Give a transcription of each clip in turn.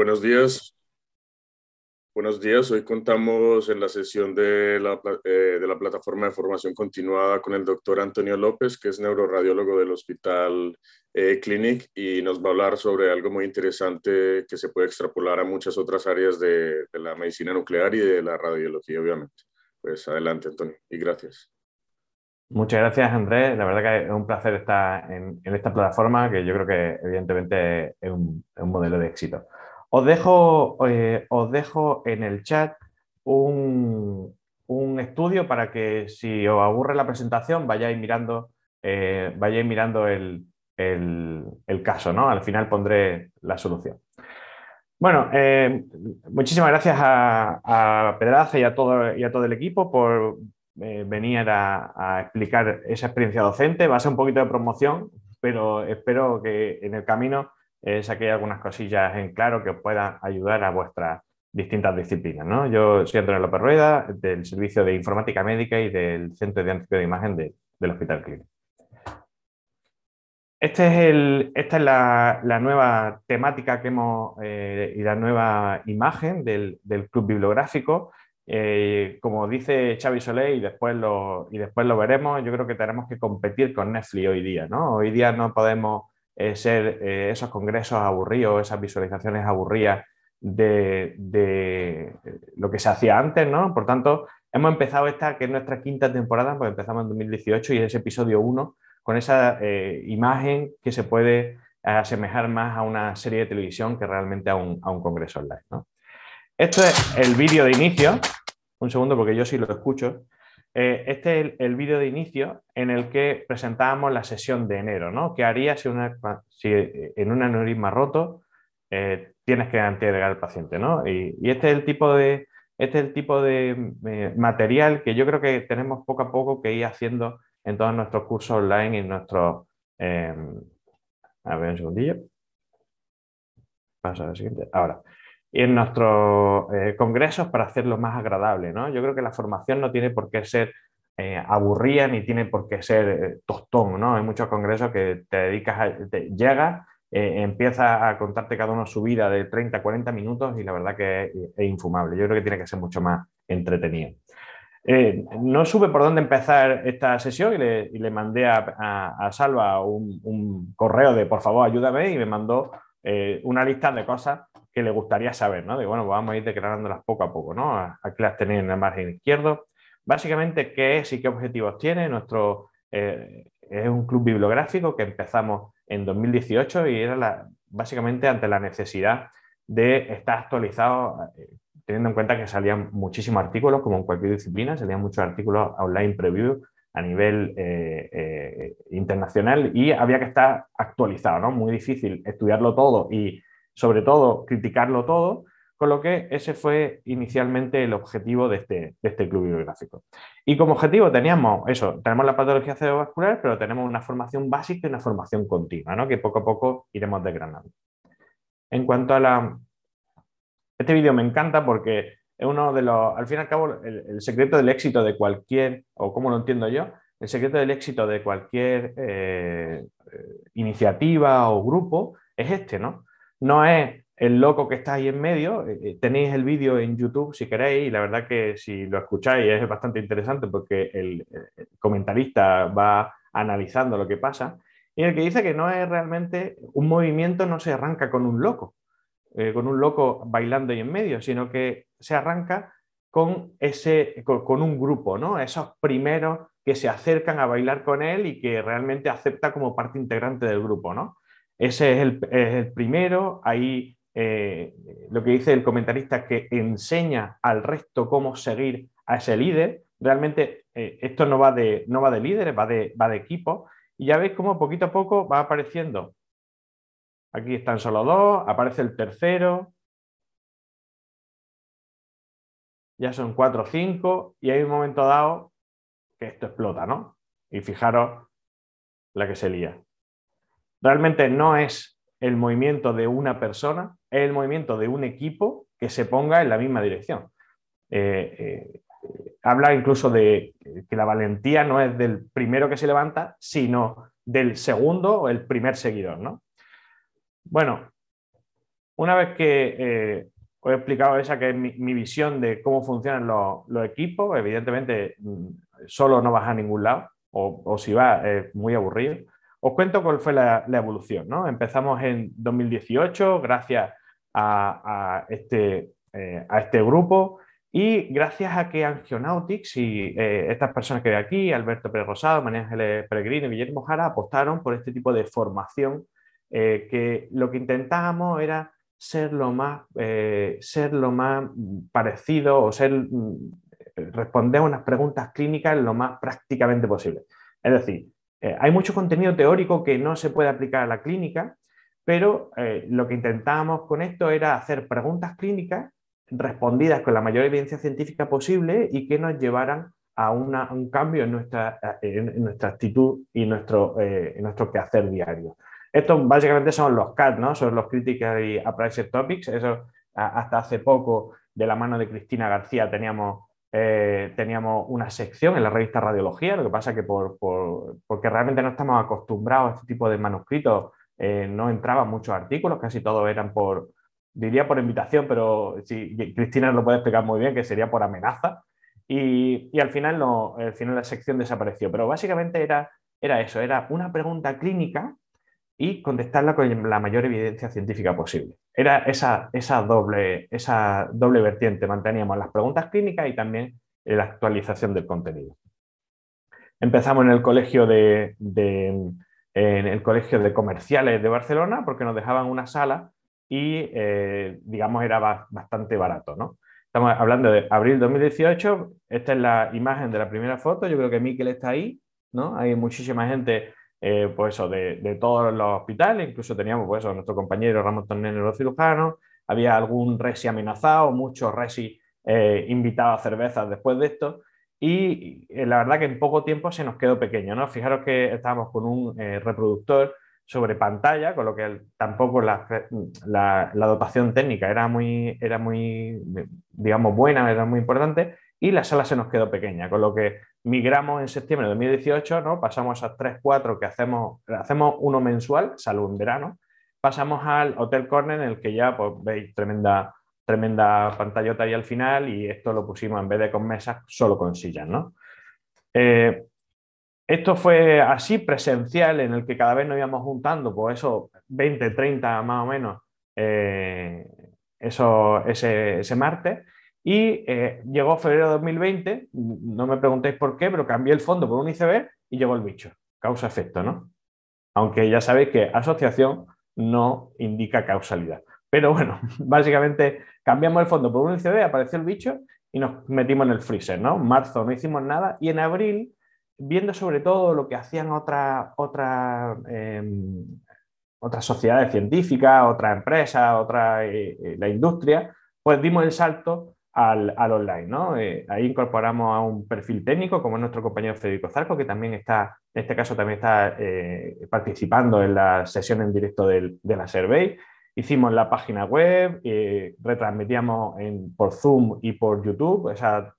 buenos días. Buenos días, hoy contamos en la sesión de la, eh, de la, plataforma de formación continuada con el doctor Antonio López, que es neuroradiólogo del Hospital eh, Clinic y nos va a hablar sobre algo muy interesante que se puede extrapolar a muchas otras áreas de, de la medicina nuclear y de la radiología, obviamente. Pues adelante, Antonio, y gracias. Muchas gracias, Andrés. La verdad que es un placer estar en, en esta plataforma que yo creo que evidentemente es un, es un modelo de éxito. Os dejo, eh, os dejo en el chat un, un, estudio para que si os aburre la presentación vayáis mirando, eh, vayáis mirando el, el, caso. ¿no? Al final pondré la solución. Bueno, eh, muchísimas gracias a, a, Pedraza y a, todo, y a todo el equipo por venir a, a explicar esa experiencia docente. Va a ser un poquito de promoción, pero espero que en el camino eh, algunas cosillas en claro que puedan ayudar a vuestras distintas disciplinas. ¿no? Yo soy Antonio López Rueda, del Servicio de Informática Médica y del Centro de Diagnóstico de Imagen de, del Hospital Clínico. Este es el, esta es la, la, nueva temática que hemos eh, y la nueva imagen del, del Club Bibliográfico. Eh, como dice Xavi Solé y después, lo, y después lo veremos, yo creo que tenemos que competir con Netflix hoy día. ¿no? Hoy día no podemos ser eh, esos congresos aburridos, esas visualizaciones aburridas de, de, lo que se hacía antes, ¿no? Por tanto, hemos empezado esta, que es nuestra quinta temporada, pues empezamos en 2018 y es episodio 1, con esa eh, imagen que se puede asemejar más a una serie de televisión que realmente a un, a un congreso online, ¿no? Esto es el vídeo de inicio, un segundo porque yo sí lo escucho. Eh, este es el, el vídeo de inicio en el que presentábamos la sesión de enero, ¿no? ¿Qué harías si, si en un aneurisma roto eh, tienes que entregar al paciente, ¿no? Y, este es el tipo de, este es el tipo de eh, material que yo creo que tenemos poco a poco que ir haciendo en todos nuestros cursos online y en nuestros... Eh, a ver un segundillo. Paso al siguiente. Ahora y en nuestros eh, congresos para hacerlo más agradable. ¿no? Yo creo que la formación no tiene por qué ser eh, aburrida ni tiene por qué ser eh, tostón. ¿no? Hay muchos congresos que te dedicas a, llegas, empiezas a contarte cada uno su vida de 30 a 40 minutos y la verdad que es, infumable. Yo creo que tiene que ser mucho más entretenido. no supe por dónde empezar esta sesión y le, mandé a, a, Salva un, correo de por favor ayúdame y me mandó una lista de cosas que le gustaría saber, ¿no? De bueno, vamos a ir declarándolas poco a poco, ¿no? Aquí las tenéis en el margen izquierdo. Básicamente, ¿qué es y qué objetivos tiene? Nuestro eh, es un club bibliográfico que empezamos en 2018 y era la, básicamente ante la necesidad de estar actualizado, eh, teniendo en cuenta que salían muchísimos artículos, como en cualquier disciplina, salían muchos artículos online preview a nivel eh, internacional y había que estar actualizado, ¿no? Muy difícil estudiarlo todo y sobre todo criticarlo todo, con lo que ese fue inicialmente el objetivo de este, de este club bibliográfico. Y como objetivo teníamos eso, tenemos la patología cerebrovascular, pero tenemos una formación básica y una formación continua, ¿no? que poco a poco iremos desgranando. En cuanto a la... Este vídeo me encanta porque es uno de los, al fin y al cabo, el, secreto del éxito de cualquier, o como lo entiendo yo, el secreto del éxito de cualquier eh, iniciativa o grupo es este, ¿no? No es el loco que está ahí en medio. Eh, eh, tenéis el vídeo en YouTube si queréis y la verdad que si lo escucháis es bastante interesante porque el, el comentarista va analizando lo que pasa y el que dice que no es realmente un movimiento no se arranca con un loco, eh, con un loco bailando ahí en medio, sino que se arranca con, ese, con, con, un grupo, ¿no? Esos primeros que se acercan a bailar con él y que realmente acepta como parte integrante del grupo, ¿no? Ese es el, es el primero, ahí eh, lo que dice el comentarista que enseña al resto cómo seguir a ese líder. Realmente eh, esto no va, de, no va de líderes, va de, va de equipo. Y ya veis cómo poquito a poco va apareciendo. Aquí están solo dos, aparece el tercero. Ya son cuatro o cinco y hay un momento dado que esto explota, ¿no? Y fijaros la que se lía realmente no es el movimiento de una persona, es el movimiento de un equipo que se ponga en la misma dirección. Eh, eh, habla incluso de que la valentía no es del primero que se levanta, sino del segundo o el primer seguidor. ¿no? Bueno, una vez que eh, os he explicado esa que es mi, visión de cómo funcionan los, equipos, evidentemente mm, solo no vas a ningún lado, o, si va es muy aburrido. Os cuento cuál fue la, evolución. ¿no? Empezamos en 2018 gracias a, este, eh, a este grupo y gracias a que Angionautics y eh, estas personas que ve aquí, Alberto Pérez Rosado, María Ángeles Peregrino y Guillermo Jara, apostaron por este tipo de formación eh, que lo que intentábamos era ser lo más, ser lo más parecido o ser, mm, responder a unas preguntas clínicas lo más prácticamente posible. Es decir, hay mucho contenido teórico que no se puede aplicar a la clínica, pero lo que intentábamos con esto era hacer preguntas clínicas respondidas con la mayor evidencia científica posible y que nos llevaran a un cambio en nuestra, en, nuestra actitud y nuestro, eh, nuestro quehacer diario. Estos básicamente son los CAT, ¿no? son los Critical Appraised Topics. Eso hasta hace poco, de la mano de Cristina García, teníamos, eh, teníamos una sección en la revista Radiología. Lo que pasa que por, por, porque realmente no estamos acostumbrados a este tipo de manuscritos, eh, no entraban muchos artículos, casi todos eran por, diría por invitación, pero si Cristina lo puede explicar muy bien, que sería por amenaza. Y, al final no, al final la sección desapareció. Pero básicamente era, era eso, era una pregunta clínica y contestarla con la mayor evidencia científica posible. Era esa, esa, doble, esa doble vertiente. Manteníamos las preguntas clínicas y también la actualización del contenido. Empezamos en el colegio de, en el colegio de comerciales de Barcelona porque nos dejaban una sala y, eh, digamos, era bastante barato, ¿no? Estamos hablando de abril 2018, esta es la imagen de la primera foto, yo creo que Miquel está ahí, ¿no? Hay muchísima gente, eh, pues eso, de, todos los hospitales, incluso teníamos, pues eso, nuestro compañero Ramón Torné, neurocirujano, había algún resi amenazado, muchos resi eh, invitados a cervezas después de esto, y la verdad que en poco tiempo se nos quedó pequeño, ¿no? Fijaros que estábamos con un reproductor sobre pantalla, con lo que tampoco la, dotación técnica era muy, era muy, digamos, buena, era muy importante, y la sala se nos quedó pequeña, con lo que migramos en septiembre de 2018, ¿no? pasamos a 3, 4 que hacemos, hacemos uno mensual, salvo en verano, pasamos al Hotel Corner en el que ya pues, veis tremenda, tremenda pantallota ahí al final y esto lo pusimos en vez de con mesas, solo con sillas. ¿no? Eh, esto fue así presencial, en el que cada vez nos íbamos juntando, pues eso, 20, 30 más o menos, eh, eso, ese, martes. Y eh, llegó febrero de 2020, no me preguntéis por qué, pero cambié el fondo por un ICB y llegó el bicho. Causa-efecto, ¿no? Aunque ya sabéis que asociación no indica causalidad. Pero bueno, básicamente cambiamos el fondo por un ICB, apareció el bicho y nos metimos en el freezer, ¿no? En marzo no hicimos nada y en abril viendo sobre todo lo que hacían otras otra, em, otras sociedades científicas, otras empresas, otra, eh, eh, la industria, pues dimos el salto al, online. ¿no? Eh, ahí incorporamos a un perfil técnico, como nuestro compañero Federico Zarco, que también está, en este caso también está participando en la sesión en directo de la Survey. Hicimos la página web, retransmitíamos en, por Zoom y por YouTube, o sea,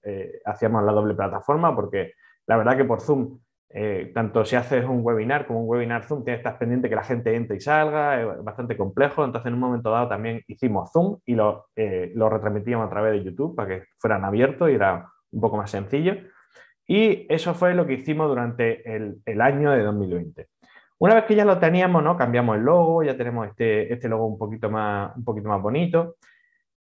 hacíamos la doble plataforma porque la verdad que por Zoom, eh, tanto si haces un webinar como un webinar Zoom, tienes que estar pendiente que la gente entre y salga, es bastante complejo. Entonces, en un momento dado también hicimos Zoom y lo, eh, lo retransmitíamos a través de YouTube para que fueran abiertos y era un poco más sencillo. Y eso fue lo que hicimos durante el, el año de 2020. Una vez que ya lo teníamos, ¿no? cambiamos el logo, ya tenemos este, este logo un poquito, más, un poquito más bonito.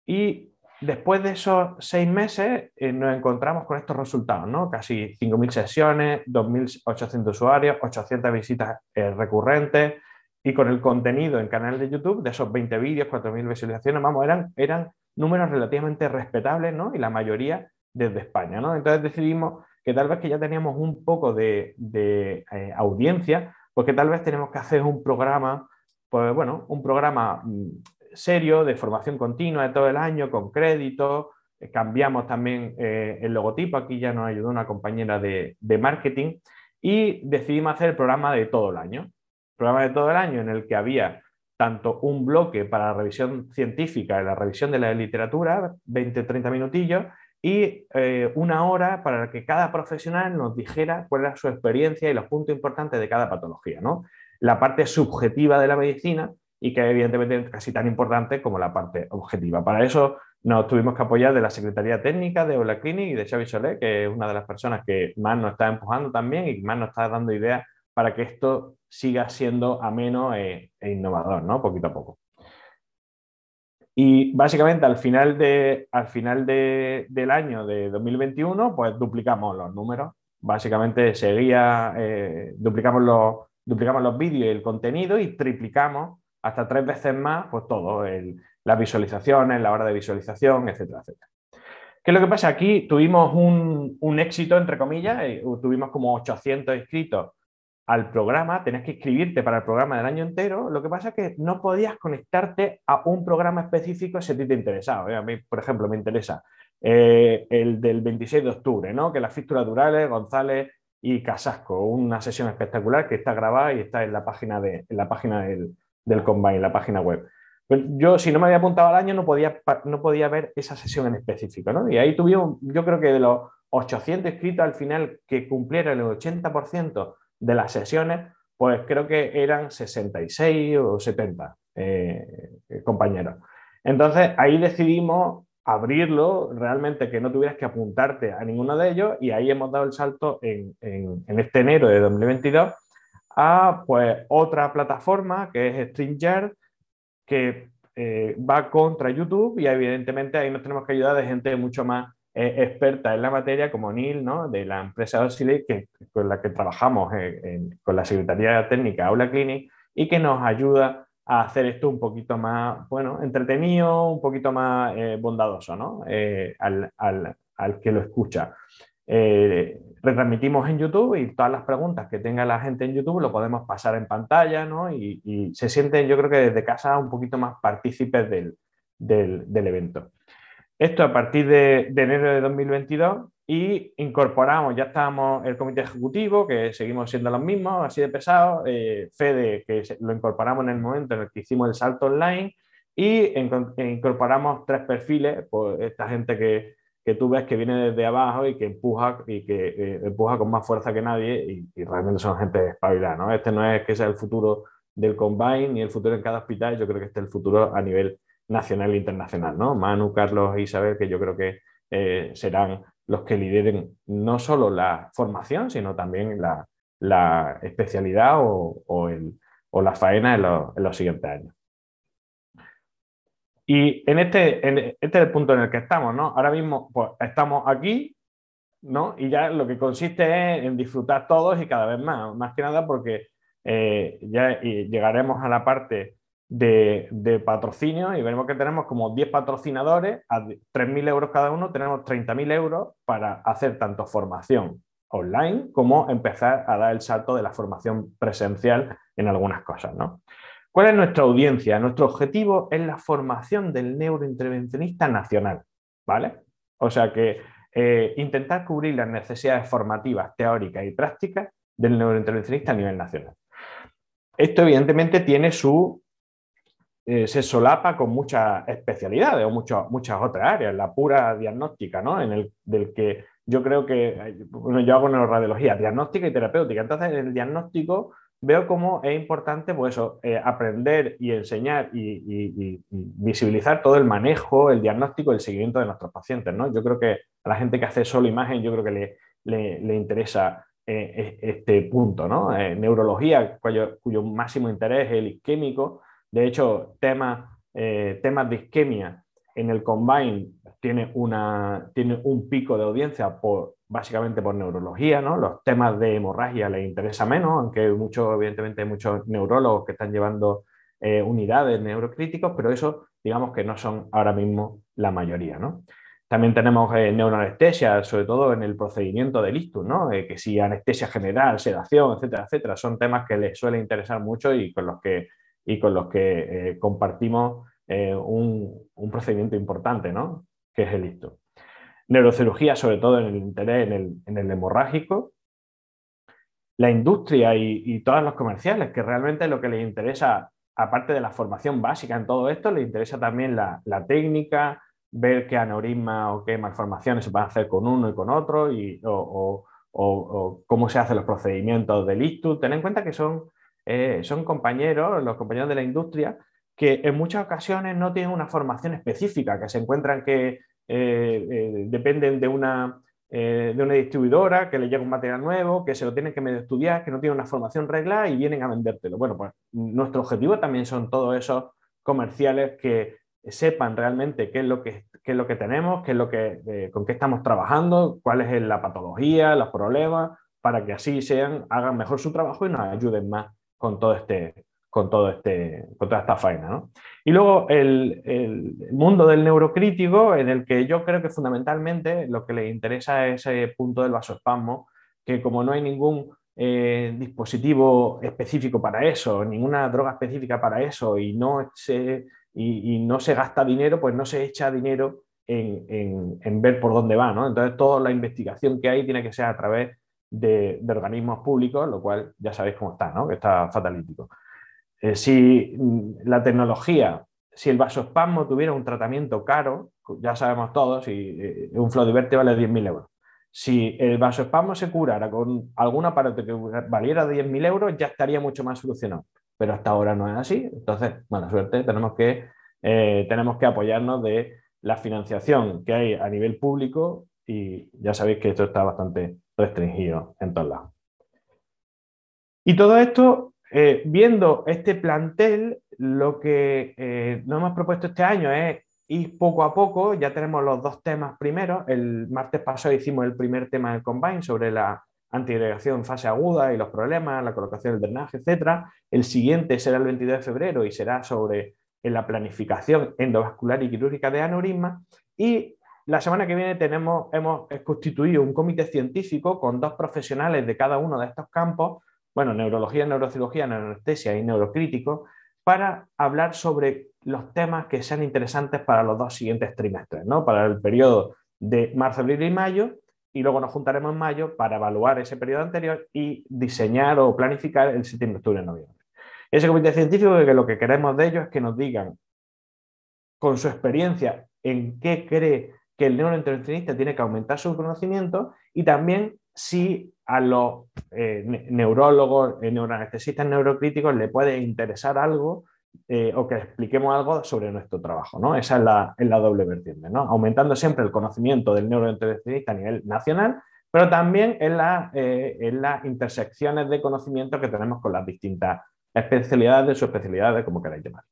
Y Después de esos seis meses eh, nos encontramos con estos resultados, ¿no? Casi 5.000 sesiones, 2.800 usuarios, 800 visitas eh, recurrentes y con el contenido en canal de YouTube de esos 20 vídeos, 4.000 visualizaciones, vamos, eran, eran números relativamente respetables, ¿no? Y la mayoría desde España, ¿no? Entonces decidimos que tal vez que ya teníamos un poco de, eh, audiencia, pues que tal vez tenemos que hacer un programa, pues bueno, un programa mm, serio de formación continua de todo el año con crédito. Eh, cambiamos también eh, el logotipo, aquí ya nos ayudó una compañera de, marketing y decidimos hacer el programa de todo el año. programa de todo el año en el que había tanto un bloque para la revisión científica, la revisión de la literatura, 20-30 minutillos, y eh, una hora para que cada profesional nos dijera cuál era su experiencia y los puntos importantes de cada patología. ¿no? La parte subjetiva de la medicina y que evidentemente es casi tan importante como la parte objetiva. Para eso nos tuvimos que apoyar de la Secretaría Técnica de Ola Clinic y de Xavi Solé, que es una de las personas que más nos está empujando también y más nos está dando ideas para que esto siga siendo ameno e, e innovador, ¿no? Poquito a poco. Y básicamente al final, de, al final del año de 2021, pues duplicamos los números. Básicamente seguía, eh, duplicamos, los, duplicamos los vídeos y el contenido y triplicamos hasta tres veces más, pues todo, las visualizaciones, la hora de visualización, etcétera, etcétera. ¿Qué es lo que pasa? Aquí tuvimos un, un éxito, entre comillas, eh, tuvimos como 800 inscritos al programa, tenías que inscribirte para el programa del año entero, lo que pasa es que no podías conectarte a un programa específico si a te interesaba. A mí, por ejemplo, me interesa eh, el del 26 de octubre, ¿no? que las fístulas durales, González y Casasco, una sesión espectacular que está grabada y está en la página, de, la página del, del Combine, la página web. Yo, si no me había apuntado al año, no podía, no podía ver esa sesión en específico. ¿no? Y ahí tuvimos, yo creo que de los 800 inscritos al final que cumplieron el 80% de las sesiones, pues creo que eran 66 o 70 eh, compañeros. Entonces ahí decidimos abrirlo, realmente que no tuvieras que apuntarte a ninguno de ellos y ahí hemos dado el salto en, este enero de 2022 a pues otra plataforma que es StreamYard que eh, va contra YouTube y evidentemente ahí nos tenemos que ayudar de gente mucho más experta en la materia como Neil, ¿no? de la empresa Auxiliary que, con la que trabajamos con la Secretaría Técnica Aula Clinic y que nos ayuda a hacer esto un poquito más, bueno, entretenido, un poquito más eh, bondadoso ¿no? Eh, al, al, al, que lo escucha. Eh, retransmitimos en YouTube y todas las preguntas que tenga la gente en YouTube lo podemos pasar en pantalla ¿no? y, se sienten, yo creo que desde casa, un poquito más partícipes del, del, evento. Esto a partir de, enero de 2022 y incorporamos, ya estábamos el comité ejecutivo, que seguimos siendo los mismos, así de pesados, eh, Fede, que lo incorporamos en el momento en el que hicimos el salto online, y incorporamos tres perfiles, pues esta gente que, que, tú ves que viene desde abajo y que empuja y que eh, empuja con más fuerza que nadie y, realmente son gente espabilada. ¿no? Este no es que sea el futuro del combine ni el futuro en cada hospital, yo creo que este es el futuro a nivel nacional e internacional, ¿no? Manu, Carlos e Isabel, que yo creo que eh, serán los que lideren no solo la formación, sino también la, especialidad o, la faena en, los siguientes años. Y en este, en este punto en el que estamos, ¿no? Ahora mismo pues, estamos aquí, ¿no? Y ya lo que consiste es en disfrutar todos y cada vez más, más que nada porque eh, ya llegaremos a la parte de, patrocinio y veremos que tenemos como 10 patrocinadores a 3.000 euros cada uno, tenemos 30.000 euros para hacer tanto formación online como empezar a dar el salto de la formación presencial en algunas cosas. ¿no? ¿Cuál es nuestra audiencia? Nuestro objetivo es la formación del neurointervencionista nacional. ¿vale? O sea que eh, intentar cubrir las necesidades formativas, teóricas y prácticas del neurointervencionista a nivel nacional. Esto evidentemente tiene su eh, se solapa con muchas especialidades o muchas otras áreas, la pura diagnóstica, ¿no? En el del que yo creo que, bueno, yo hago neuroradiología, diagnóstica y terapéutica. Entonces, en el diagnóstico veo cómo es importante pues eso, eh, aprender y enseñar y, visibilizar todo el manejo, el diagnóstico, el seguimiento de nuestros pacientes. ¿no? Yo creo que a la gente que hace solo imagen, yo creo que le, le, interesa eh, este punto. ¿no? neurología, cuyo, máximo interés es el isquémico, de hecho, temas, eh, temas de isquemia en el Combine tiene, una, tiene un pico de audiencia por, básicamente por neurología, ¿no? Los temas de hemorragia les interesa menos, aunque mucho, evidentemente hay muchos neurólogos que están llevando eh, unidades neurocríticos, pero eso digamos que no son ahora mismo la mayoría, ¿no? También tenemos eh, neuroanestesia, sobre todo en el procedimiento del ictus, ¿no? que si anestesia general, sedación, etcétera, etcétera, son temas que les suele interesar mucho y con los que y con los que eh, compartimos eh, un, procedimiento importante, ¿no? que es el ictus. Neurocirugía, sobre todo en el interés en el, hemorrágico. La industria y, todos los comerciales, que realmente lo que les interesa, aparte de la formación básica en todo esto, les interesa también la, técnica, ver qué aneurisma o qué malformaciones se pueden hacer con uno y con otro, y, o, o cómo se hacen los procedimientos del ictus. Ten en cuenta que son eh, son compañeros, los compañeros de la industria, que en muchas ocasiones no tienen una formación específica, que se encuentran que dependen de una eh, de una distribuidora que le llega un material nuevo, que se lo tienen que medio estudiar, que no tiene una formación regla y vienen a vendértelo. Bueno, pues nuestro objetivo también son todos esos comerciales que sepan realmente qué es lo que, es lo que tenemos, qué es lo que, eh, con qué estamos trabajando, cuál es la patología, los problemas, para que así sean, hagan mejor su trabajo y nos ayuden más con todo este, con, todo este, con toda esta faena. Y luego el, mundo del neurocrítico, en el que yo creo que fundamentalmente lo que le interesa es ese punto del vasoespasmo, que como no hay ningún eh, dispositivo específico para eso, ninguna droga específica para eso y no se, y, no se gasta dinero, pues no se echa dinero en, ver por dónde va. Entonces toda la investigación que hay tiene que ser a través de, de organismos públicos, lo cual ya sabéis cómo está, ¿no? que está fatalítico. Eh, si mm, la tecnología, si el vasoespasmo tuviera un tratamiento caro, ya sabemos todos, y eh, un Flodiverte vale 10.000 euros. Si el vasoespasmo se curara con algún aparato que valiera 10.000 euros, ya estaría mucho más solucionado. Pero hasta ahora no es así. Entonces, buena suerte, tenemos que, eh, tenemos que apoyarnos de la financiación que hay a nivel público y ya sabéis que esto está bastante restringido en todos lados. Y todo esto eh, viendo este plantel, lo que eh, nos hemos propuesto este año es ir poco a poco, ya tenemos los dos temas primeros, el martes pasado hicimos el primer tema del Combine sobre la antiagregación en fase aguda y los problemas, la colocación del drenaje, etc. El siguiente será el 22 de febrero y será sobre la planificación endovascular y quirúrgica de aneurisma. Y la semana que viene tenemos, hemos constituido un comité científico con dos profesionales de cada uno de estos campos bueno, neurología, neurocirugía, neuroanestesia y neurocrítico, para hablar sobre los temas que sean interesantes para los dos siguientes trimestres, ¿no? para el periodo de marzo, abril y mayo, y luego nos juntaremos en mayo para evaluar ese periodo anterior y diseñar o planificar el septiembre, octubre noviembre. Ese comité científico que lo que queremos de ellos es que nos digan con su experiencia en qué cree que el neurointervencionista tiene que aumentar su conocimiento y también si a los eh, neurólogos, eh, neuroanestesistas, neurocríticos le puede interesar algo eh, o que expliquemos algo sobre nuestro trabajo. ¿no? Esa es la, la doble vertiente, ¿no? aumentando siempre el conocimiento del neurointervencionista a nivel nacional, pero también en, en las intersecciones de conocimiento que tenemos con las distintas especialidades, subespecialidades, como queráis llamar.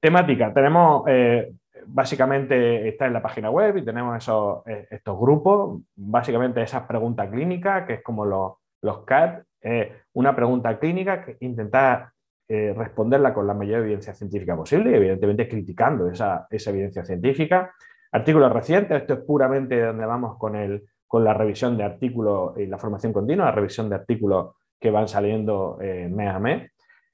Temática. Tenemos básicamente está en la página web y tenemos esos, eh, estos grupos, básicamente esas preguntas clínicas, que es como los, los CAT, una pregunta clínica que intentar eh, responderla con la mayor evidencia científica posible, evidentemente criticando esa, evidencia científica. Artículos recientes, esto es puramente donde vamos con, el, con la revisión de artículos y la formación continua, la revisión de artículos que van saliendo eh, mes a mes.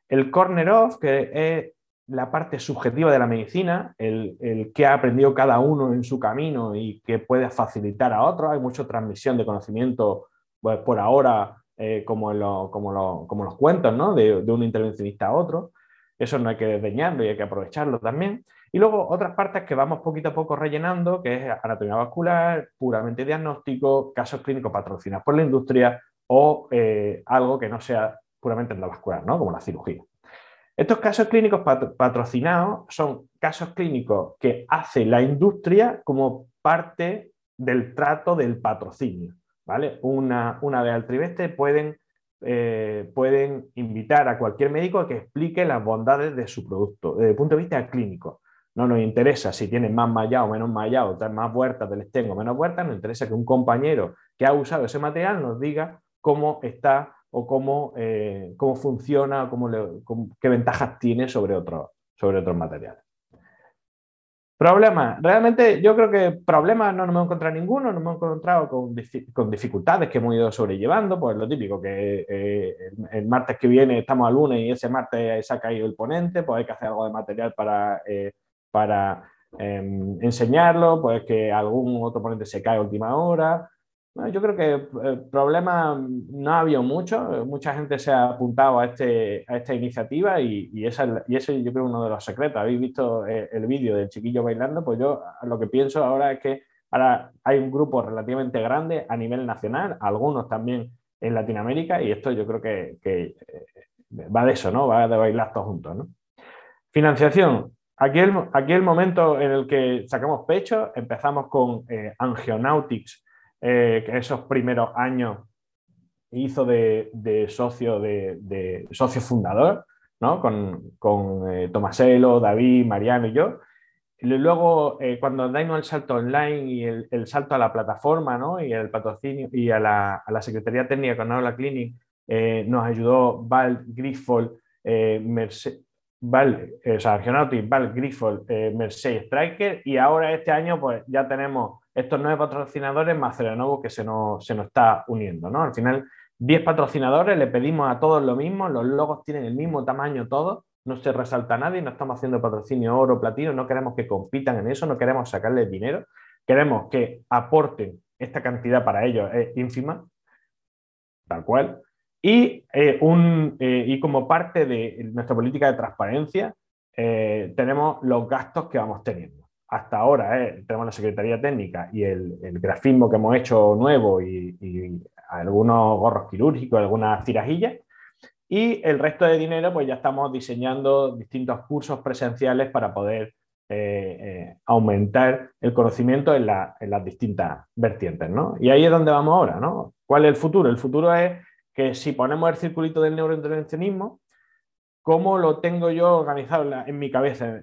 El corner off, que es la parte subjetiva de la medicina, el, el que ha aprendido cada uno en su camino y que puede facilitar a otros. Hay mucha transmisión de conocimiento pues, por ahora, eh, como, como, como, los cuentos, ¿no? de, de, un intervencionista a otro. Eso no hay que desdeñarlo y hay que aprovecharlo también. Y luego otras partes que vamos poquito a poco rellenando, que es anatomía vascular, puramente diagnóstico, casos clínicos patrocinados por la industria o eh, algo que no sea puramente endovascular, ¿no? como la cirugía. Estos casos clínicos patrocinados son casos clínicos que hace la industria como parte del trato del patrocinio. ¿vale? Una, una vez al trimestre pueden, eh, pueden invitar a cualquier médico a que explique las bondades de su producto desde el punto de vista clínico. No nos interesa si tienen más mallado o menos mallado, más vueltas del estén o menos vueltas, nos interesa que un compañero que ha usado ese material nos diga cómo está o cómo, eh, cómo funciona, cómo qué ventajas tiene sobre, otro, sobre otros materiales. Problemas. Realmente yo creo que problemas no nos hemos encontrado ninguno, nos hemos encontrado con, con, dificultades que hemos ido sobrellevando, pues lo típico, que eh, el, martes que viene estamos al lunes y ese martes se ha caído el ponente, pues hay que hacer algo de material para, eh, para em, enseñarlo, pues que algún otro ponente se cae a última hora, yo creo que el eh, problema no ha habido mucho, mucha gente se ha apuntado a, este, a esta iniciativa y, y, esa, y ese yo creo uno de los secretos. Habéis visto eh, el, vídeo del chiquillo bailando, pues yo lo que pienso ahora es que ahora hay un grupo relativamente grande a nivel nacional, algunos también en Latinoamérica y esto yo creo que, que eh, va de eso, ¿no? Va de bailar todos juntos, ¿no? Financiación. Aquí el, aquí el momento en el que sacamos pecho, empezamos con eh, Angionautics, eh, que esos primeros años hizo de, socio, de, socio fundador, ¿no? con, con eh, Tomaselo, David, Mariano y yo. Y luego, cuando dimos el salto online y el, salto a la plataforma ¿no? y el patrocinio y a la, a la Secretaría Técnica con Aula Clinic, nos ayudó Val Griffol, Mercedes Val, eh, o sea, Val, Griffol, eh, Mercedes Striker y ahora este año pues ya tenemos estos nueve patrocinadores más Celenovo que se nos, está uniendo, ¿no? Al final, 10 patrocinadores, le pedimos a todos lo mismo, los logos tienen el mismo tamaño todos, no se resalta nadie, no estamos haciendo patrocinio oro, platino, no queremos que compitan en eso, no queremos sacarles dinero, queremos que aporten esta cantidad para ellos, es ínfima, tal cual, y, eh, eh, y como parte de nuestra política de transparencia, eh, tenemos los gastos que vamos teniendo. Hasta ahora tenemos la Secretaría Técnica y el, grafismo que hemos hecho nuevo y, algunos gorros quirúrgicos, algunas tirajillas. Y el resto de dinero, pues ya estamos diseñando distintos cursos presenciales para poder aumentar el conocimiento en, en, las distintas vertientes. ¿no? Y ahí es donde vamos ahora. ¿no? ¿Cuál es el futuro? El futuro es que si ponemos el circulito del neurointervencionismo, ¿cómo lo tengo yo organizado en, mi cabeza?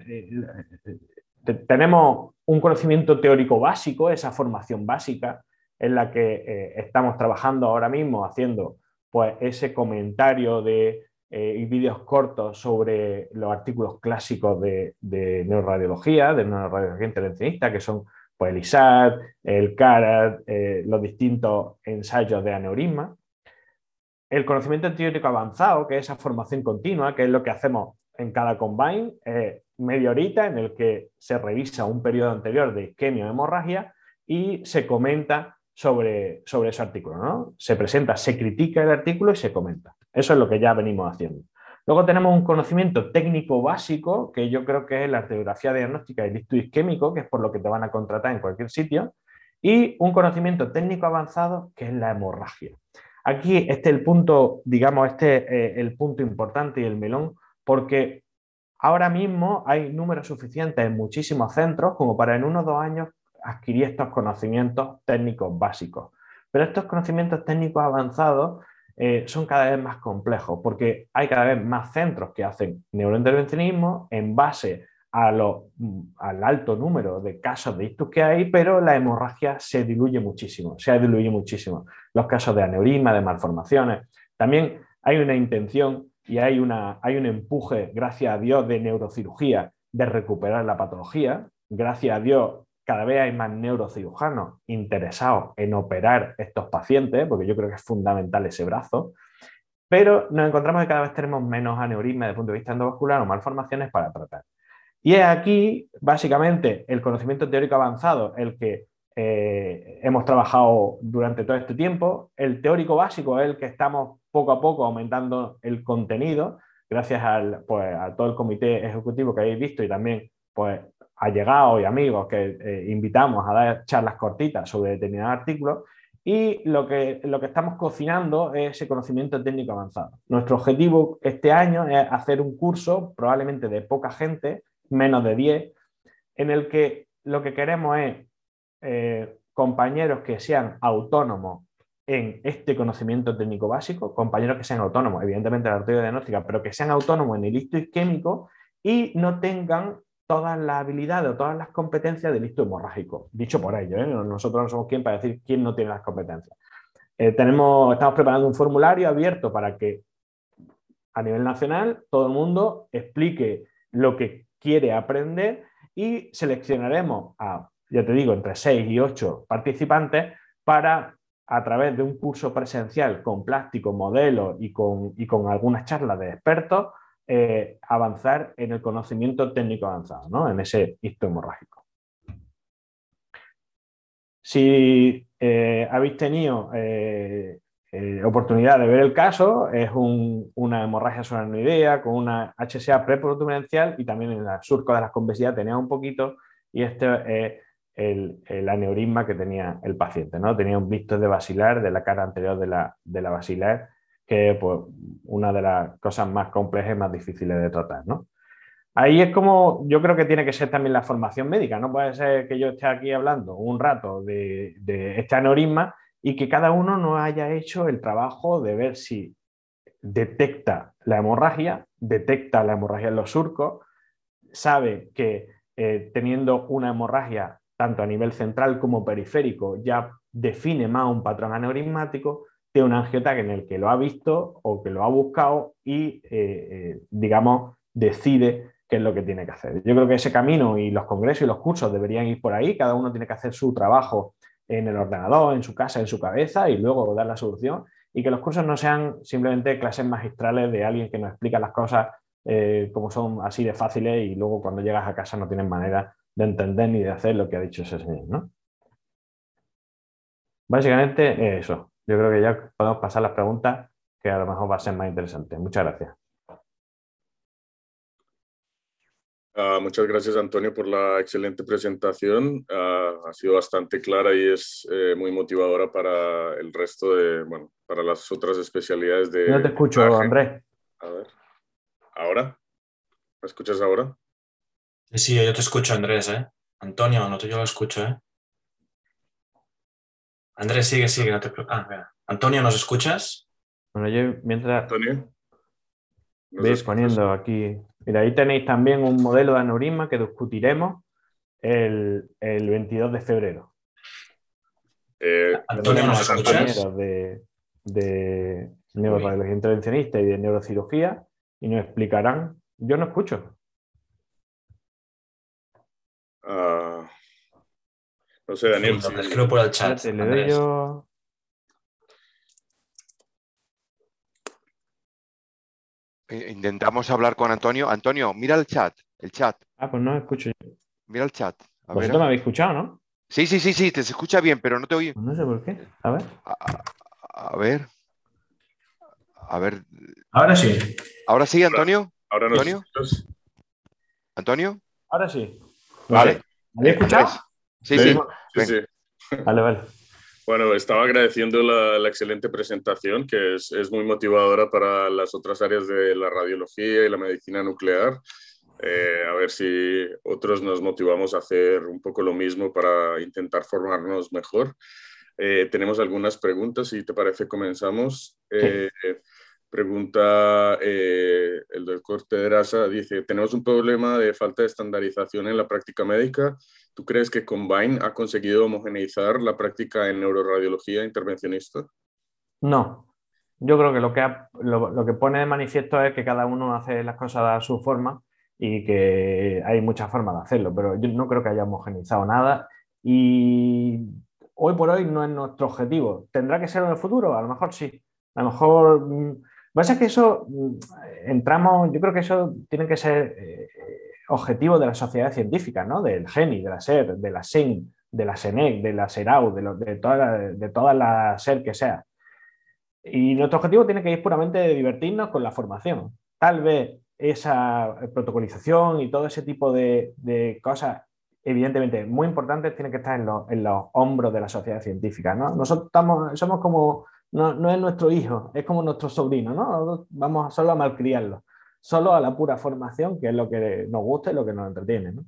Eh, eh, tenemos un conocimiento teórico básico, esa formación básica en la que eh, estamos trabajando ahora mismo haciendo pues, ese comentario de vídeos cortos sobre los artículos clásicos de, de neuroradiología, de neuroradiología intervencionista, que son pues, el ISAD, el CARAT, los distintos ensayos de aneurisma. El conocimiento teórico avanzado, que es esa formación continua, que es lo que hacemos en cada combine, media horita en el que se revisa un periodo anterior de isquemia o hemorragia y se comenta sobre, sobre ese artículo. ¿no? Se presenta, se critica el artículo y se comenta. Eso es lo que ya venimos haciendo. Luego tenemos un conocimiento técnico básico, que yo creo que es la radiografía diagnóstica del líquido isquémico, que es por lo que te van a contratar en cualquier sitio, y un conocimiento técnico avanzado, que es la hemorragia. Aquí este es el punto, digamos, este eh, el punto importante y el melón, porque ahora mismo hay números suficientes en muchísimos centros como para en unos dos años adquirir estos conocimientos técnicos básicos. Pero estos conocimientos técnicos avanzados eh, son cada vez más complejos porque hay cada vez más centros que hacen neurointervencionismo en base al alto número de casos de ictus que hay, pero la hemorragia se diluye muchísimo, se diluye muchísimo. Los casos de aneurisma, de malformaciones. También hay una intención y hay, una, hay un empuje, gracias a Dios, de neurocirugía, de recuperar la patología. Gracias a Dios, cada vez hay más neurocirujanos interesados en operar estos pacientes, porque yo creo que es fundamental ese brazo. Pero nos encontramos que cada vez tenemos menos aneurisma desde el punto de vista endovascular o malformaciones para tratar. Y es aquí, básicamente, el conocimiento teórico avanzado, el que eh, hemos trabajado durante todo este tiempo. El teórico básico es el que estamos poco a poco aumentando el contenido, gracias al, pues, a todo el comité ejecutivo que habéis visto y también pues, allegados y amigos que eh, invitamos a dar charlas cortitas sobre determinados artículos. Y lo que, lo que estamos cocinando es ese conocimiento técnico avanzado. Nuestro objetivo este año es hacer un curso, probablemente de poca gente, menos de 10, en el que lo que queremos es eh, compañeros que sean autónomos en este conocimiento técnico básico, compañeros que sean autónomos, evidentemente en la arteria diagnóstica, pero que sean autónomos en el listo isquémico y no tengan todas las habilidades o todas las competencias del listo hemorrágico. Dicho por ello, ¿eh? nosotros no somos quien para decir quién no tiene las competencias. Eh, tenemos, estamos preparando un formulario abierto para que a nivel nacional todo el mundo explique lo que quiere aprender y seleccionaremos a, ya te digo, entre 6 y 8 participantes para, a través de un curso presencial con plástico, modelo y con, y con algunas charlas de expertos, eh, avanzar en el conocimiento técnico avanzado, ¿no? en ese histo hemorrágico. Si eh, habéis tenido eh, oportunidad de ver el caso, es una hemorragia solenoidea con una HSA preprotuberencial y también en el surco de las convexidades tenía un poquito y este el, aneurisma que tenía el paciente. ¿no? Tenía un visto de basilar de la cara anterior de la, de la basilar, que es pues, una de las cosas más complejas y más difíciles de tratar. ¿no? Ahí es como yo creo que tiene que ser también la formación médica. No puede ser que yo esté aquí hablando un rato de, este aneurisma y que cada uno no haya hecho el trabajo de ver si detecta la hemorragia, detecta la hemorragia en los surcos, sabe que eh, teniendo una hemorragia tanto a nivel central como periférico ya define más un patrón aneurismático, tiene un angiotaque en el que lo ha visto o que lo ha buscado y, eh, eh, digamos, decide qué es lo que tiene que hacer. Yo creo que ese camino y los congresos y los cursos deberían ir por ahí, cada uno tiene que hacer su trabajo en el ordenador, en su casa, en su cabeza y luego dar la solución y que los cursos no sean simplemente clases magistrales de alguien que nos explica las cosas eh, como son así de fáciles y luego cuando llegas a casa no tienes manera de entender ni de hacer lo que ha dicho ese señor. ¿no? Básicamente eso. Yo creo que ya podemos pasar las preguntas que a lo mejor va a ser más interesante. Muchas gracias. Ah, muchas gracias, Antonio, por la excelente presentación. Ah, ha sido bastante clara y es eh, muy motivadora para el resto de, bueno, para las otras especialidades de... No te escucho, Andrés. A ver. ¿Ahora? ¿Me escuchas ahora? Sí, yo te escucho, Andrés, ¿eh? Antonio, no te yo lo escucho, ¿eh? Andrés, sigue, sigue, no te Ah, Antonio, ¿nos escuchas? Bueno, yo mientras... Antonio. Veis poniendo aquí Mira, ahí tenéis también un modelo de aneurisma que discutiremos el, 22 de febrero. Eh, Antonio, ¿nos escuchas? De, de neuroradiología intervencionista y de neurocirugía y nos explicarán. Yo no escucho. Ah, no sé, Daniel. Sí, escribo por el chat. le doy yo... Eh, intentamos hablar con Antonio. Antonio, mira el chat, el chat. Ah, pues no escucho yo. Mira el chat. A Vosotros me habéis escuchado, ¿no? Sí, sí, sí, sí, te escucha bien, pero no te oye. Pues no sé por qué. A ver. A, ver. A ver. Ahora sí. ¿Ahora sí, Antonio? Ahora, ¿Antonio? ¿Antonio? Ahora sí. Vale. ¿Me habéis escuchado? Sí, sí. sí, sí. Vale, vale. Bueno, estaba agradeciendo la, excelente presentación, que es, es, muy motivadora para las otras áreas de la radiología y la medicina nuclear. Eh, a ver si otros nos motivamos a hacer un poco lo mismo para intentar formarnos mejor. Eh, tenemos algunas preguntas, si te parece comenzamos. Eh, pregunta el doctor Tedrasa, dice, tenemos un problema de falta de estandarización en la práctica médica ¿Tú crees que Combine ha conseguido homogeneizar la práctica en neuroradiología intervencionista? No. Yo creo que lo que, lo, que pone de manifiesto es que cada uno hace las cosas a su forma y que hay muchas formas de hacerlo, pero yo no creo que haya homogeneizado nada y hoy por hoy no es nuestro objetivo. ¿Tendrá que ser en el futuro? A lo mejor sí. A lo mejor... Pasa que eso, mm, entramos, yo creo que eso tiene que ser eh, objetivo de la sociedad científica, ¿no? Del GENI, de la SER, de la SEN, de la SENEC, de la SERAU, de, de, toda la, de toda la SER que sea. Y nuestro objetivo tiene que ir puramente de divertirnos con la formación. Tal vez esa protocolización y todo ese tipo de, de cosas, evidentemente muy importantes, tienen que estar en, en, los hombros de la sociedad científica. ¿no? Nosotros estamos, somos como, no, no, es nuestro hijo, es como nuestro sobrino, ¿no? vamos solo a malcriarlo solo a la pura formación, que es lo que nos gusta y lo que nos entretiene. ¿no?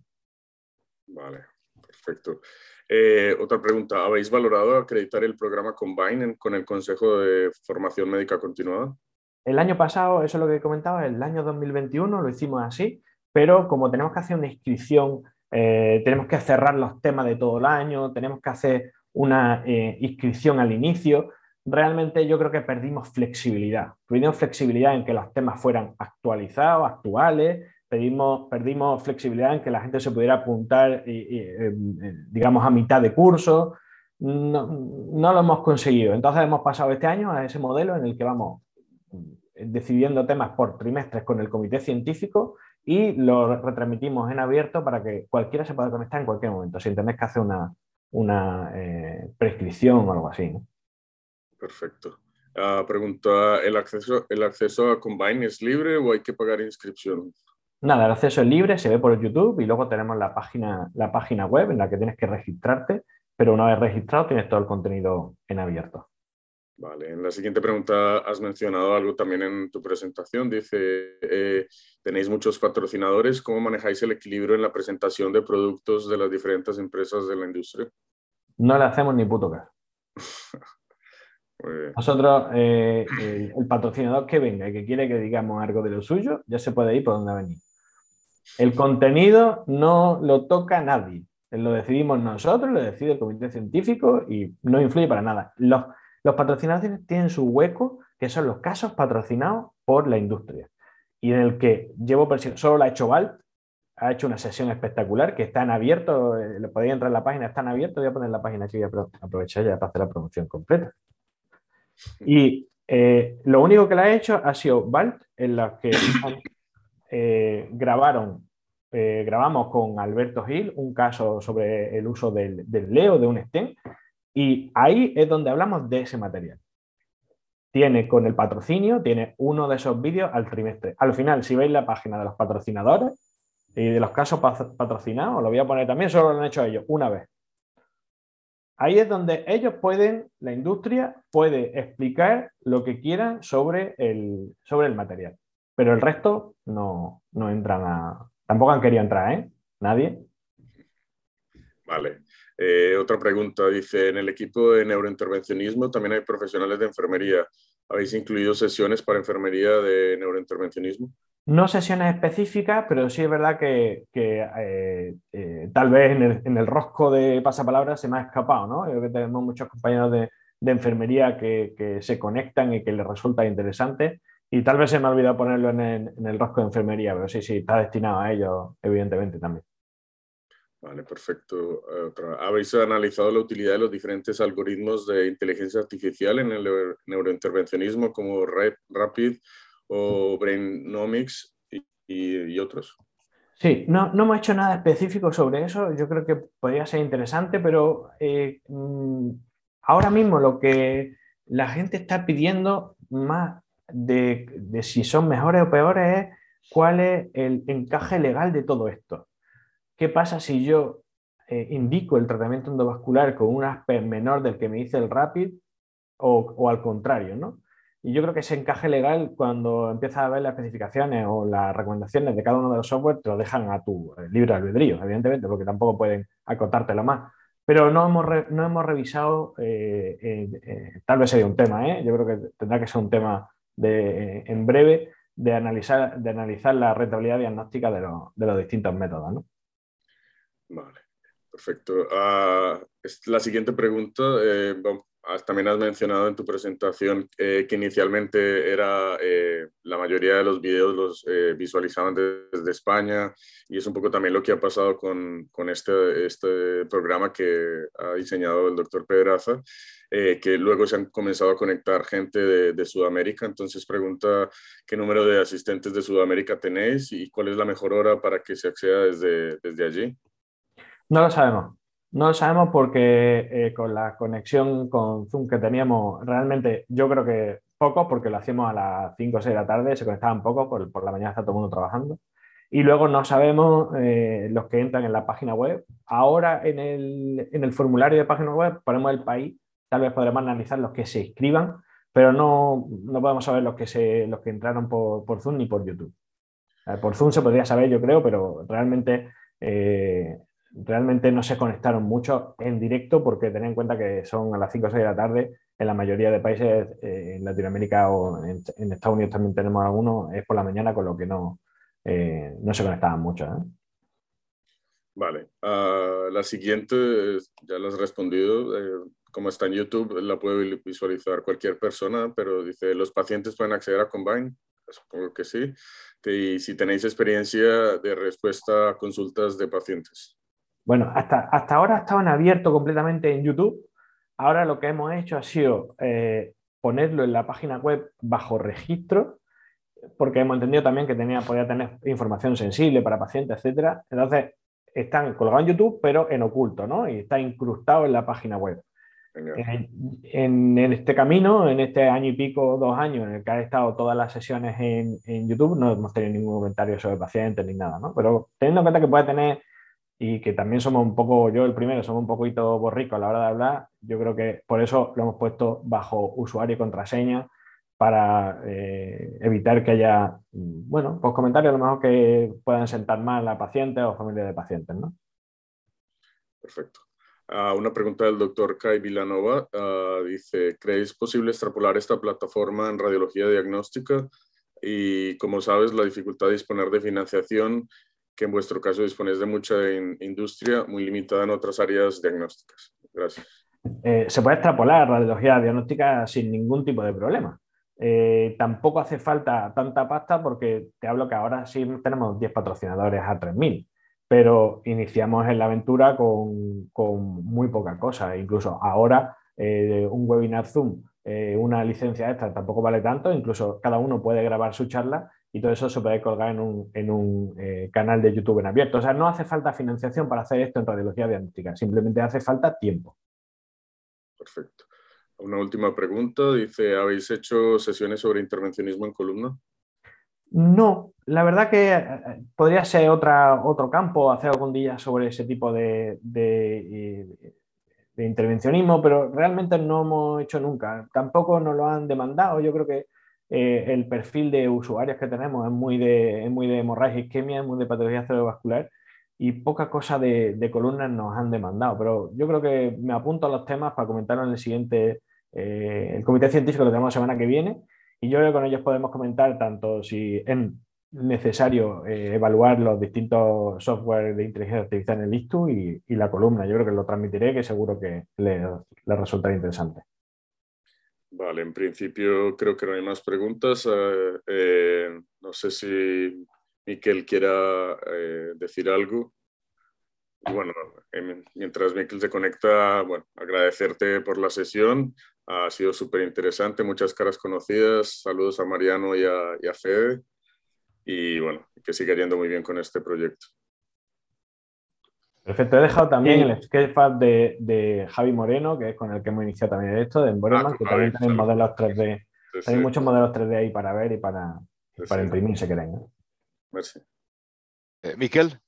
Vale, perfecto. Eh, otra pregunta, ¿habéis valorado acreditar el programa Combine con el Consejo de Formación Médica Continuada? El año pasado, eso es lo que comentaba, el año 2021 lo hicimos así, pero como tenemos que hacer una inscripción, eh, tenemos que cerrar los temas de todo el año, tenemos que hacer una eh, inscripción al inicio, realmente yo creo que perdimos flexibilidad. Perdimos flexibilidad en que los temas fueran actualizados, actuales, perdimos, flexibilidad en que la gente se pudiera apuntar, digamos, a mitad de curso. No, lo hemos conseguido. Entonces hemos pasado este año a ese modelo en el que vamos decidiendo temas por trimestres con el comité científico y lo retransmitimos en abierto para que cualquiera se pueda conectar en cualquier momento, sin tener que hacer una, una eh, prescripción o algo así. ¿no? Perfecto. Uh, pregunta, ¿el acceso, ¿el acceso a Combine es libre o hay que pagar inscripción? Nada, el acceso es libre, se ve por YouTube y luego tenemos la página, la página web en la que tienes que registrarte, pero una vez registrado tienes todo el contenido en abierto. Vale, en la siguiente pregunta has mencionado algo también en tu presentación. Dice, eh, tenéis muchos patrocinadores, ¿cómo manejáis el equilibrio en la presentación de productos de las diferentes empresas de la industria? No le hacemos ni puto caso. Nosotros, eh, el, patrocinador que venga y que quiere que digamos algo de lo suyo, ya se puede ir por donde venir. El contenido no lo toca nadie. Lo decidimos nosotros, lo decide el comité científico y no influye para nada. Los, los patrocinadores tienen su hueco, que son los casos patrocinados por la industria. Y en el que llevo presión, solo lo ha hecho Valt, ha hecho una sesión espectacular que está en abierto, eh, podéis entrar en la página, está en abierto, voy a poner la página aquí, voy a aprovechar ya para hacer la promoción completa. Y eh, lo único que le ha hecho ha sido Valt, en la que eh, grabaron, grabamos con Alberto Gil un caso sobre el uso del, del Leo de un STEM y ahí es donde hablamos de ese material. Tiene con el patrocinio, tiene uno de esos vídeos al trimestre. Al final, si veis la página de los patrocinadores y de los casos patrocinados, lo voy a poner también, solo lo han hecho ellos una vez. Ahí es donde ellos pueden, la industria puede explicar lo que quieran sobre el, sobre el material. Pero el resto no, no entran a. Tampoco han querido entrar, ¿eh? Nadie. Vale. Eh, otra pregunta, dice, en el equipo de neurointervencionismo también hay profesionales de enfermería. ¿Habéis incluido sesiones para enfermería de neurointervencionismo? No sesiones específicas, pero sí es verdad que, eh, eh, tal vez en el, rosco de pasapalabra se me ha escapado, ¿no? Creo que tenemos muchos compañeros de, enfermería que, se conectan y que les resulta interesante. Y tal vez se me ha olvidado ponerlo en el, en el rosco de enfermería, pero sí, sí, está destinado a ello, evidentemente también. Vale, perfecto. ¿Habéis analizado la utilidad de los diferentes algoritmos de inteligencia artificial en el neurointervencionismo como Rapid o Brainomics y, otros? Sí, no, no, hemos hecho nada específico sobre eso. Yo creo que podría ser interesante, pero eh, mm, ahora mismo lo que la gente está pidiendo más de, de si son mejores o peores es cuál es el encaje legal de todo esto. ¿Qué pasa si yo eh, indico el tratamiento endovascular con un aspecto menor del que me dice el RAPID o, al contrario? ¿no? Y yo creo que ese encaje legal, cuando empiezas a ver las especificaciones o las recomendaciones de cada uno de los software, te lo dejan a tu eh, libre albedrío, evidentemente, porque tampoco pueden acotártelo más. Pero no hemos, no hemos revisado, eh, tal vez sería un tema, yo creo que tendrá que ser un tema de, en breve de analizar, de analizar la rentabilidad diagnóstica de, de los distintos métodos. ¿no? Vale, perfecto. Ah, la siguiente pregunta, eh, también has mencionado en tu presentación eh, que inicialmente era eh, la mayoría de los videos los visualizaban desde España y es un poco también lo que ha pasado con, con este, este programa que ha diseñado el doctor Pedraza, que luego se han comenzado a conectar gente de, de, Sudamérica. Entonces pregunta qué número de asistentes de Sudamérica tenéis y cuál es la mejor hora para que se acceda desde, desde allí. No lo sabemos. No lo sabemos porque eh, con la conexión con Zoom que teníamos, realmente yo creo que pocos, porque lo hacíamos a las 5 o 6 de la tarde, se conectaban pocos, por, por la mañana está todo el mundo trabajando. Y luego no sabemos eh, los que entran en la página web. Ahora en el, en el, formulario de página web ponemos el país, tal vez podremos analizar los que se inscriban, pero no, no podemos saber los que, se, los que entraron por, por Zoom ni por YouTube. Eh, por Zoom se podría saber, yo creo, pero realmente realmente no se conectaron mucho en directo porque ten en cuenta que son a las 5 o 6 de la tarde en la mayoría de países, eh, en Latinoamérica o en, Estados Unidos también tenemos algunos, es por la mañana, con lo que no, eh, no se conectaban mucho. ¿eh? Vale, uh, la siguiente ya la has respondido. como está en YouTube, la puede visualizar cualquier persona, pero dice, ¿los pacientes pueden acceder a Combine? Supongo que sí. Y si tenéis experiencia de respuesta a consultas de pacientes. Bueno, hasta, hasta ahora estaban abiertos completamente en YouTube. Ahora lo que hemos hecho ha sido eh, ponerlo en la página web bajo registro, porque hemos entendido también que tenía, podía tener información sensible para pacientes, etc. Entonces, están colgados en YouTube, pero en oculto, ¿no? Y está incrustado en la página web. En, este camino, en este año y pico, dos años, en el que han estado todas las sesiones en, en YouTube, no hemos tenido ningún comentario sobre pacientes ni nada, ¿no? Pero teniendo en cuenta que puede tener y que también somos un poco, yo el primero, somos un poquito borricos a la hora de hablar. Yo creo que por eso lo hemos puesto bajo usuario y contraseña para eh, evitar que haya, bueno, pues comentarios a lo mejor que puedan sentar mal a pacientes o familias de pacientes, ¿no? Perfecto. Ah, una pregunta del doctor Kai Vilanova. Ah, dice, ¿creéis posible extrapolar esta plataforma en radiología diagnóstica? Y como sabes, la dificultad de disponer de financiación, que en vuestro caso disponéis de mucha industria, muy limitada en otras áreas diagnósticas. Gracias. Eh, se puede extrapolar radiología diagnóstica sin ningún tipo de problema. Eh, tampoco hace falta tanta pasta porque te hablo que ahora sí tenemos 10 patrocinadores a 3.000, pero iniciamos en la aventura con, muy poca cosa. Incluso ahora eh, un webinar Zoom, una licencia extra tampoco vale tanto, incluso cada uno puede grabar su charla y todo eso se puede colgar en un, canal de YouTube en abierto. O sea, no hace falta financiación para hacer esto en radiología diagnóstica, simplemente hace falta tiempo. Perfecto. Una última pregunta. Dice, ¿habéis hecho sesiones sobre intervencionismo en columna? No, la verdad que eh, eh, podría ser otra, otro campo, hacer algún día sobre ese tipo de, de, intervencionismo, pero realmente no hemos hecho nunca. Tampoco nos lo han demandado. Yo creo que eh, el perfil de usuarios que tenemos es muy de, es muy de hemorragia isquemia, es muy de patología cerebrovascular y poca cosa de, columnas nos han demandado. Pero yo creo que me apunto a los temas para comentarlo en el siguiente eh, el comité científico lo tenemos la semana que viene y yo creo que con ellos podemos comentar tanto si es necesario eh, evaluar los distintos software de inteligencia artificial en el ISTU y, la columna. Yo creo que lo transmitiré, que seguro que les le resultará interesante. Vale, en principio creo que no hay más preguntas. Eh, no sé si Miquel quiera decir algo. bueno, mientras Miquel se conecta, bueno, agradecerte por la sesión. Ha sido súper interesante, muchas caras conocidas. Saludos a Mariano y a, Fede. Y bueno, que siga yendo muy bien con este proyecto. Perfecto, he dejado también el sketchpad de, de, Javi Moreno, que es con el que hemos iniciado también esto, de Emboreman, ah, que también tenéis modelos 3D. Hay muchos modelos 3D ahí para ver y para, para imprimir si queréis. Merci. Eh, Miquel.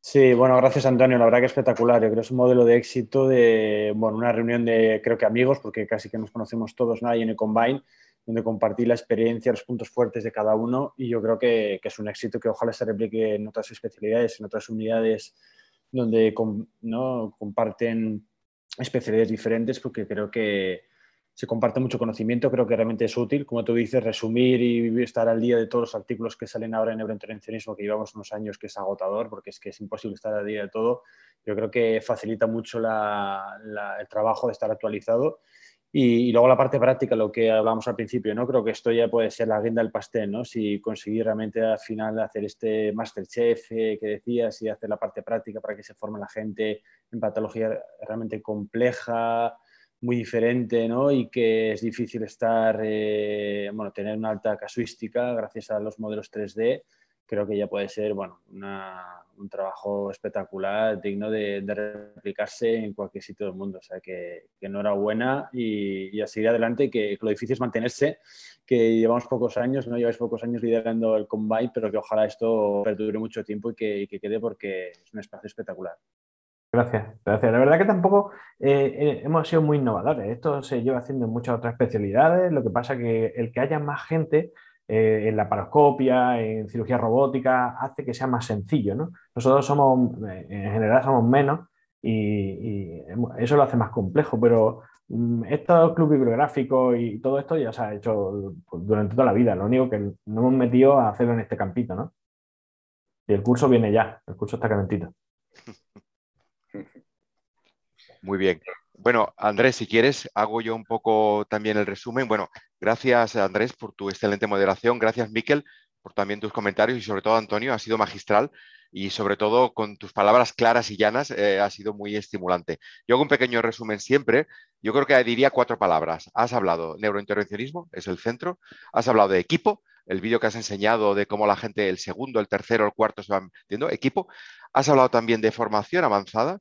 Sí, bueno, gracias Antonio, la verdad que espectacular. Yo creo que es un modelo de éxito de, bueno, una reunión de, creo que amigos, porque casi que nos conocemos todos, ¿no? Ahí en Ecombine, donde compartí la experiencia, los puntos fuertes de cada uno y yo creo que, que es un éxito que ojalá se replique en otras especialidades, en otras unidades donde ¿no? comparten especialidades diferentes, porque creo que, se comparte mucho conocimiento, creo que realmente es útil, como tú dices, resumir y estar al día de todos los artículos que salen ahora en neurointervencionismo, que llevamos unos años que es agotador, porque es que es imposible estar al día de todo. Yo creo que facilita mucho el trabajo de estar actualizado. Y, luego la parte práctica, lo que hablábamos al principio, ¿no? Creo que esto ya puede ser la guinda del pastel, ¿no? Si conseguir realmente al final hacer este Masterchef eh, que decías y hacer la parte práctica para que se forme la gente en patología realmente compleja, muy diferente ¿no? y que es difícil estar, eh, bueno, tener una alta casuística gracias a los modelos 3D, creo que ya puede ser bueno, un trabajo espectacular, digno de, replicarse en cualquier sitio del mundo. O sea, que, que enhorabuena y, y, a seguir adelante, que, que, lo difícil es mantenerse, que llevamos pocos años, no lleváis pocos años liderando el Combine, pero que ojalá esto perdure mucho tiempo y que, y que quede porque es un espacio espectacular. Gracias, gracias. La verdad que tampoco eh, eh, hemos sido muy innovadores. Esto se lleva haciendo en muchas otras especialidades. Lo que pasa que el que haya más gente eh, en la paroscopia, en cirugía robótica, hace que sea más sencillo. ¿no? Nosotros somos, en general, somos menos y, eso lo hace más complejo. Pero um, estos club bibliográficos y todo esto ya se ha hecho durante toda la vida. Lo único que no hemos metido a hacerlo en este campito. ¿no? Y el curso viene ya, el curso está calentito. Muy bien. Bueno, Andrés, si quieres, hago yo un poco también el resumen. Bueno, gracias Andrés por tu excelente moderación. Gracias, Miquel, por también tus comentarios y sobre todo, Antonio, ha sido magistral y sobre todo con tus palabras claras y llanas eh, ha sido muy estimulante. Yo hago un pequeño resumen siempre. Yo creo que diría cuatro palabras. Has hablado neurointervencionismo, es el centro. Has hablado de equipo, el vídeo que has enseñado de cómo la gente, el segundo, el tercero, el cuarto se van viendo, equipo. Has hablado también de formación avanzada,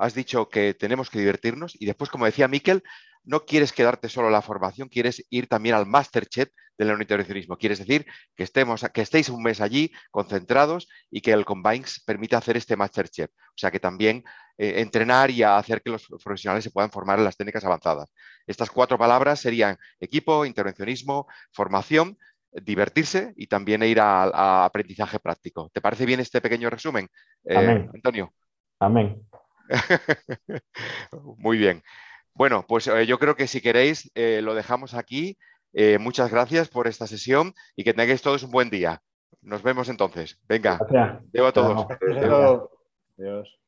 has dicho que tenemos que divertirnos y después, como decía Miquel, no quieres quedarte solo en la formación, quieres ir también al Masterchef del neointervencionismo. Quieres decir que, estemos, que estéis un mes allí concentrados y que el Combines permita hacer este Masterchef. O sea que también eh, entrenar y hacer que los profesionales se puedan formar en las técnicas avanzadas. Estas cuatro palabras serían equipo, intervencionismo, formación, divertirse y también ir a, aprendizaje práctico. ¿Te parece bien este pequeño resumen, eh, Antonio? Amén. Muy bien. Bueno, pues eh, yo creo que si queréis eh, lo dejamos aquí. Eh, muchas gracias por esta sesión y que tengáis todos un buen día. Nos vemos entonces. Venga. Gracias. a todos. Adiós.